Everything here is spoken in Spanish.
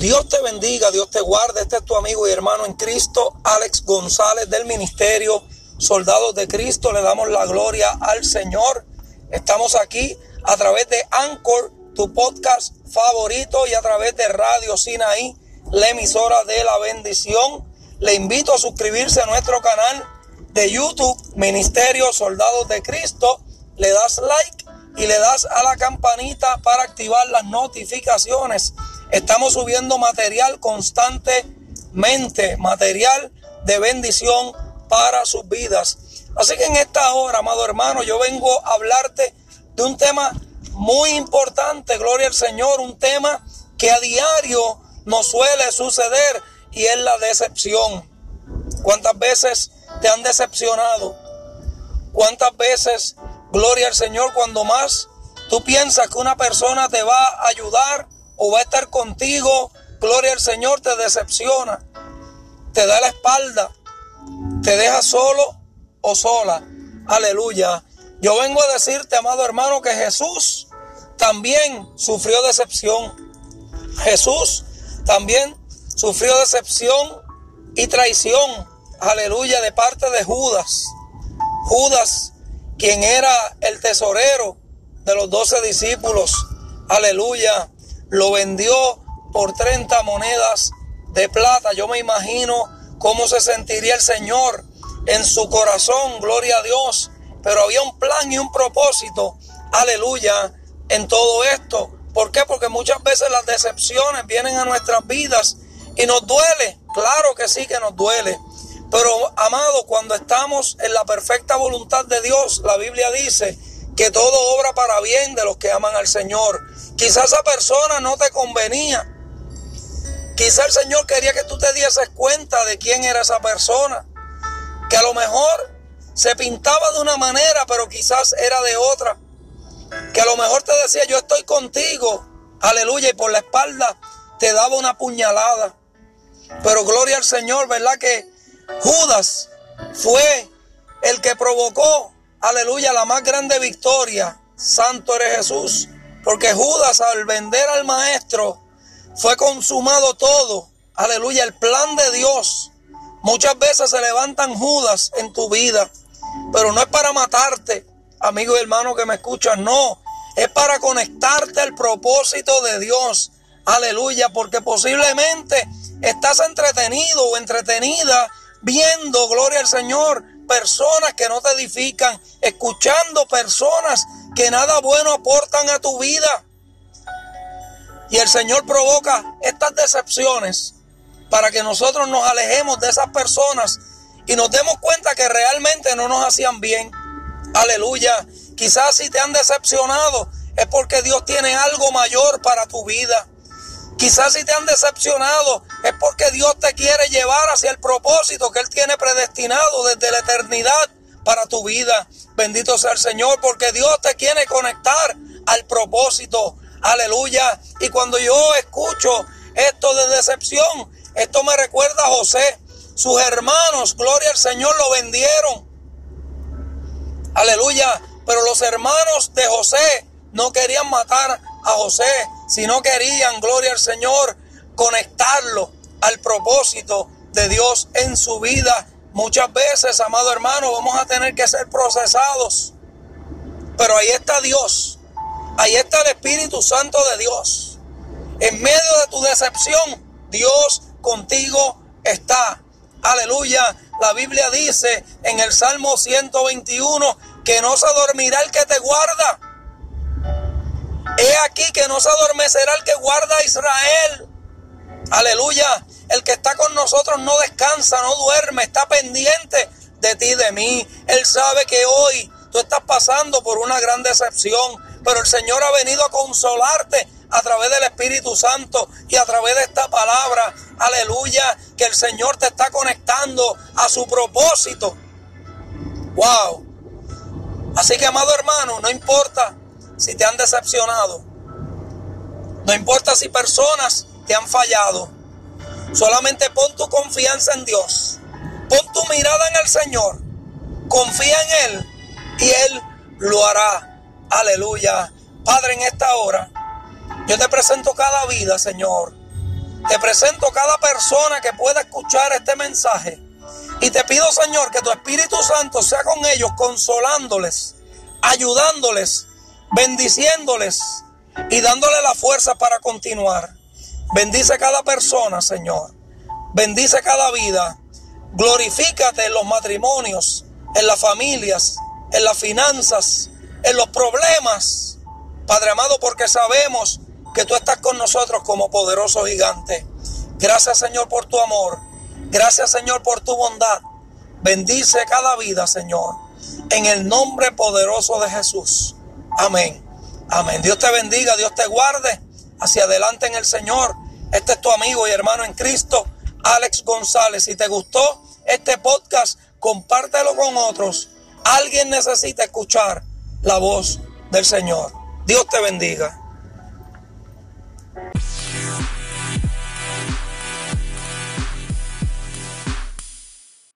Dios te bendiga, Dios te guarde. Este es tu amigo y hermano en Cristo, Alex González del Ministerio Soldados de Cristo. Le damos la gloria al Señor. Estamos aquí a través de Anchor, tu podcast favorito, y a través de Radio Sinaí, la emisora de la bendición. Le invito a suscribirse a nuestro canal de YouTube, Ministerio Soldados de Cristo. Le das like y le das a la campanita para activar las notificaciones Estamos subiendo material constantemente, material de bendición para sus vidas. Así que en esta hora, amado hermano, yo vengo a hablarte de un tema muy importante, gloria al Señor, un tema que a diario nos suele suceder y es la decepción. ¿Cuántas veces te han decepcionado? ¿Cuántas veces, gloria al Señor, cuando más tú piensas que una persona te va a ayudar, o va a estar contigo, gloria al Señor, te decepciona, te da la espalda, te deja solo o sola. Aleluya. Yo vengo a decirte, amado hermano, que Jesús también sufrió decepción. Jesús también sufrió decepción y traición. Aleluya, de parte de Judas. Judas, quien era el tesorero de los doce discípulos. Aleluya lo vendió por 30 monedas de plata. Yo me imagino cómo se sentiría el Señor en su corazón, gloria a Dios. Pero había un plan y un propósito, aleluya, en todo esto. ¿Por qué? Porque muchas veces las decepciones vienen a nuestras vidas y nos duele. Claro que sí que nos duele. Pero, amado, cuando estamos en la perfecta voluntad de Dios, la Biblia dice que todo obra para bien de los que aman al Señor. Quizás esa persona no te convenía. Quizás el Señor quería que tú te dieses cuenta de quién era esa persona. Que a lo mejor se pintaba de una manera, pero quizás era de otra. Que a lo mejor te decía, yo estoy contigo. Aleluya. Y por la espalda te daba una puñalada. Pero gloria al Señor, ¿verdad? Que Judas fue el que provocó, aleluya, la más grande victoria. Santo eres Jesús. Porque Judas al vender al maestro fue consumado todo. Aleluya, el plan de Dios. Muchas veces se levantan Judas en tu vida, pero no es para matarte, amigo y hermano que me escuchan, no. Es para conectarte al propósito de Dios. Aleluya, porque posiblemente estás entretenido o entretenida viendo, gloria al Señor, personas que no te edifican, escuchando personas que nada bueno aportan a tu vida. Y el Señor provoca estas decepciones para que nosotros nos alejemos de esas personas y nos demos cuenta que realmente no nos hacían bien. Aleluya. Quizás si te han decepcionado es porque Dios tiene algo mayor para tu vida. Quizás si te han decepcionado es porque Dios te quiere llevar hacia el propósito que Él tiene predestinado desde la eternidad para tu vida. Bendito sea el Señor porque Dios te quiere conectar al propósito. Aleluya. Y cuando yo escucho esto de decepción, esto me recuerda a José. Sus hermanos, gloria al Señor, lo vendieron. Aleluya. Pero los hermanos de José no querían matar a José, si no querían, gloria al Señor, conectarlo al propósito de Dios en su vida. Muchas veces, amado hermano, vamos a tener que ser procesados. Pero ahí está Dios. Ahí está el Espíritu Santo de Dios. En medio de tu decepción, Dios contigo está. Aleluya. La Biblia dice en el Salmo 121 que no se dormirá el que te guarda que no se adormecerá el que guarda a Israel. Aleluya. El que está con nosotros no descansa, no duerme, está pendiente de ti, de mí. Él sabe que hoy tú estás pasando por una gran decepción, pero el Señor ha venido a consolarte a través del Espíritu Santo y a través de esta palabra. Aleluya, que el Señor te está conectando a su propósito. Wow. Así que, amado hermano, no importa si te han decepcionado. No importa si personas te han fallado. Solamente pon tu confianza en Dios. Pon tu mirada en el Señor. Confía en Él y Él lo hará. Aleluya. Padre, en esta hora, yo te presento cada vida, Señor. Te presento cada persona que pueda escuchar este mensaje. Y te pido, Señor, que tu Espíritu Santo sea con ellos, consolándoles, ayudándoles, bendiciéndoles y dándole la fuerza para continuar. Bendice cada persona, Señor. Bendice cada vida. Glorifícate en los matrimonios, en las familias, en las finanzas, en los problemas. Padre amado, porque sabemos que tú estás con nosotros como poderoso gigante. Gracias Señor por tu amor. Gracias Señor por tu bondad. Bendice cada vida, Señor. En el nombre poderoso de Jesús. Amén. Amén. Dios te bendiga, Dios te guarde. Hacia adelante en el Señor. Este es tu amigo y hermano en Cristo, Alex González. Si te gustó este podcast, compártelo con otros. Alguien necesita escuchar la voz del Señor. Dios te bendiga.